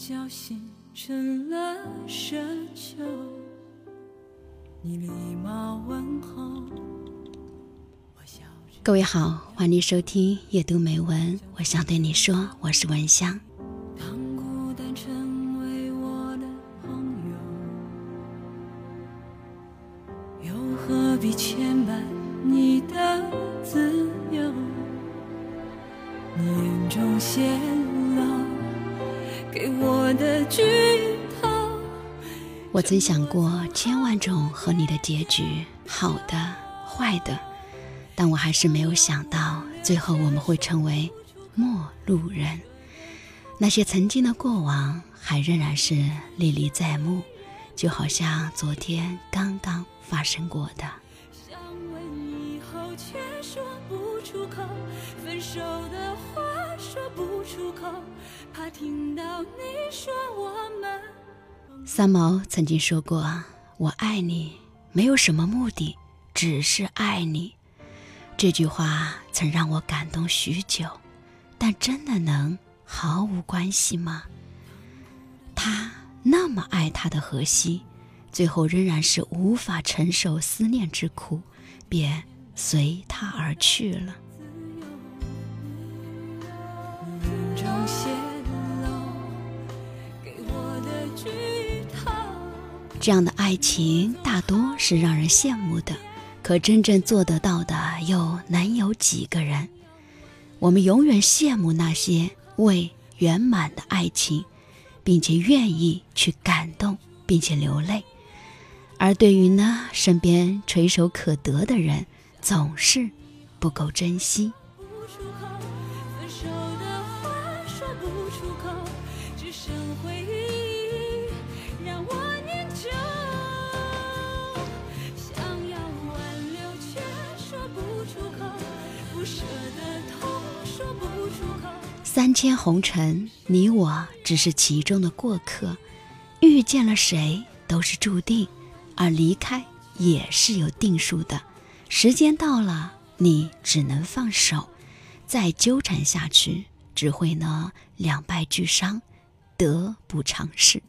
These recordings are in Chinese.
侥幸成了奢求。你礼貌问候。各位好，欢迎收听夜读美文，我想对你说，我是文香。当孤单成为我的朋友，又何必牵绊你的自由？你眼中的剧透。我曾想过千万种和你的结局，好的、坏的，但我还是没有想到，最后我们会成为陌路人。那些曾经的过往，还仍然是历历在目，就好像昨天刚刚发生过的。想问以后却说不出口，分手的话说不出口，怕听到你说我们。三毛曾经说过：“我爱你，没有什么目的，只是爱你。”这句话曾让我感动许久，但真的能毫无关系吗？他那么爱他的荷西，最后仍然是无法承受思念之苦，便随他而去了。这样的爱情大多是让人羡慕的，可真正做得到的又能有几个人？我们永远羡慕那些未圆满的爱情，并且愿意去感动，并且流泪；而对于呢身边垂手可得的人，总是不够珍惜。分手的不出口，只剩回忆让我念旧。想要挽留却说不出口，不舍的痛说不出口。三千红尘，你我只是其中的过客。遇见了谁都是注定，而离开也是有定数的。时间到了，你只能放手。再纠缠下去，只会呢两败俱伤，得不偿失。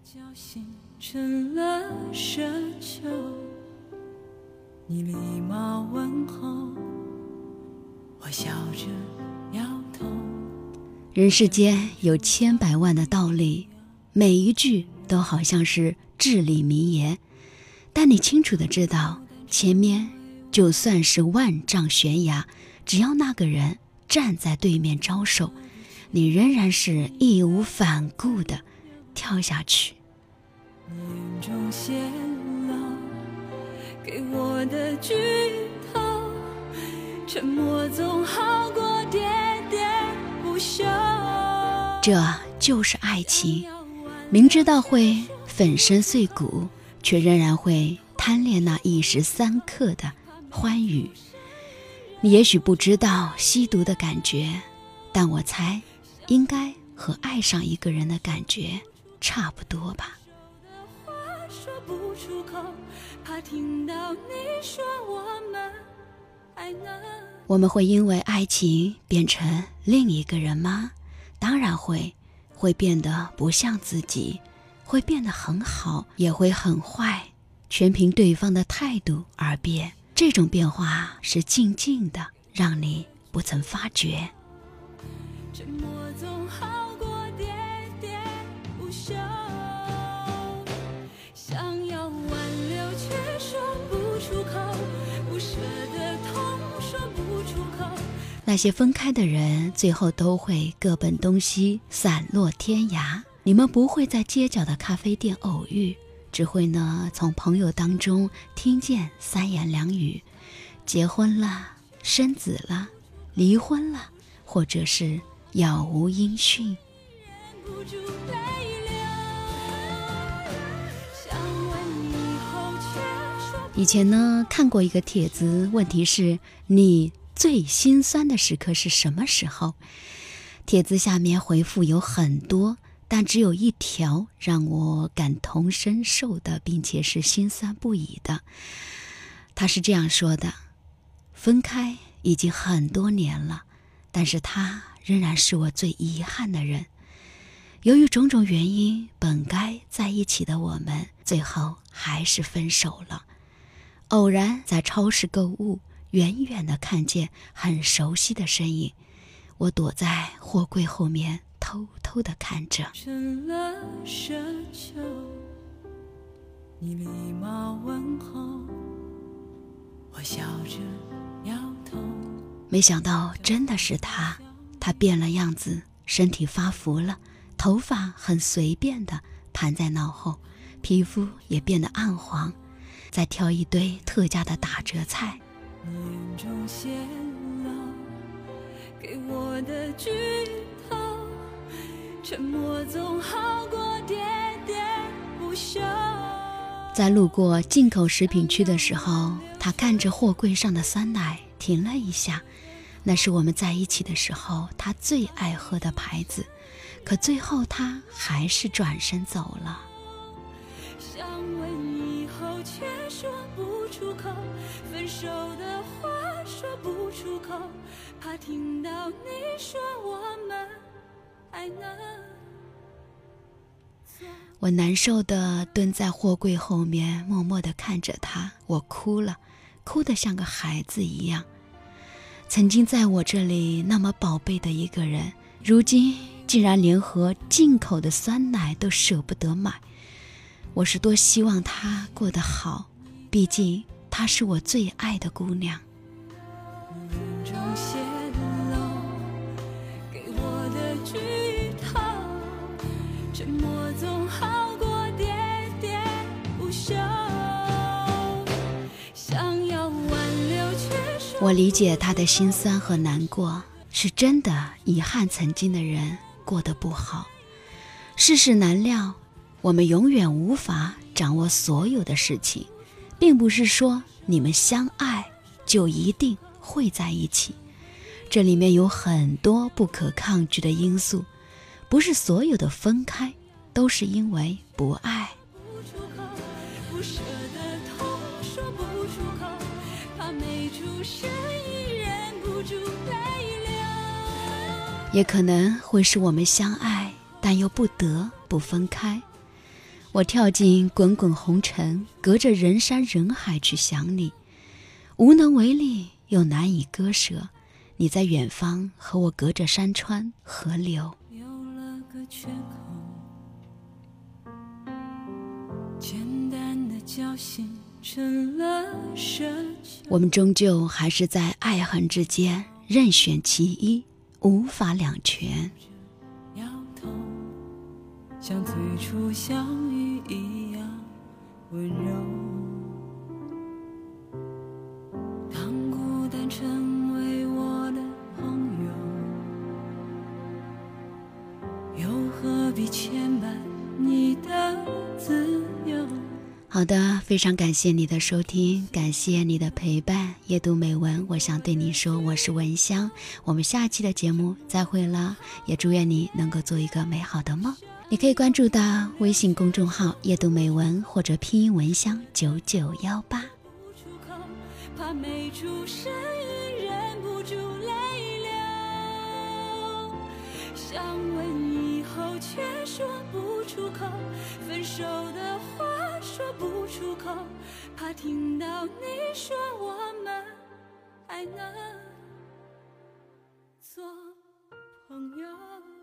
成了奢求，你礼貌问候，我笑着摇头。人世间有千百万的道理，每一句都好像是至理名言，但你清楚的知道，前面就算是万丈悬崖，只要那个人站在对面招手，你仍然是义无反顾的跳下去。眼中泄露给我的剧透，沉默总好过喋喋不休。这就是爱情，明知道会粉身碎骨，却仍然会贪恋那一时三刻的欢愉。你也许不知道吸毒的感觉，但我猜，应该和爱上一个人的感觉差不多吧。说不出口，怕听到你说我们还能。我们会因为爱情变成另一个人吗？当然会，会变得不像自己，会变得很好，也会很坏，全凭对方的态度而变。这种变化是静静的，让你不曾发觉。沉默总好过喋喋不休，想要挽留却说不出口，不舍的痛说不出口。那些分开的人，最后都会各奔东西，散落天涯。你们不会在街角的咖啡店偶遇，只会呢从朋友当中听见三言两语：结婚了，生子了，离婚了，或者是杳无音讯。以前呢看过一个帖子，问题是你最心酸的时刻是什么时候？帖子下面回复有很多，但只有一条让我感同身受的，并且是心酸不已的。他是这样说的：分开已经很多年了，但是他仍然是我最遗憾的人。由于种种原因，本该在一起的我们，最后还是分手了。偶然在超市购物，远远的看见很熟悉的身影，我躲在货柜后面，偷偷的看着。成了奢求，你礼貌问候，我笑着摇头。没想到真的是他，他变了样子，身体发福了。头发很随便的盘在脑后，皮肤也变得暗黄，再挑一堆特价的打折菜。在路过进口食品区的时候，他看着货柜上的酸奶，停了一下，那是我们在一起的时候他最爱喝的牌子。可最后，他还是转身走了。想问以后，却说不出口。分手的话说不出口，怕听到你说我们还能。我难受的蹲在货柜后面，默默的看着他。我哭了，哭得像个孩子一样。曾经在我这里那么宝贝的一个人，如今。竟然连盒进口的酸奶都舍不得买，我是多希望她过得好，毕竟她是我最爱的姑娘。沉默总好我理解他的心酸和难过，是真的遗憾曾经的人。过得不好，世事难料，我们永远无法掌握所有的事情，并不是说你们相爱就一定会在一起，这里面有很多不可抗拒的因素，不是所有的分开都是因为不爱。也可能会是我们相爱，但又不得不分开。我跳进滚滚红尘，隔着人山人海去想你，无能为力又难以割舍。你在远方，和我隔着山川河流。有了个缺口，简单的交心。我们终究还是在爱恨之间任选其一。无法两全。像最初相遇一样温柔。当孤单成为我的朋友，又何必牵好的，非常感谢你的收听，感谢你的陪伴。阅读美文，我想对你说，我是文香。我们下期的节目再会了，也祝愿你能够做一个美好的梦。你可以关注到微信公众号“阅读美文”或者拼音“文香九九幺八”。想问听到你说我们还能做朋友。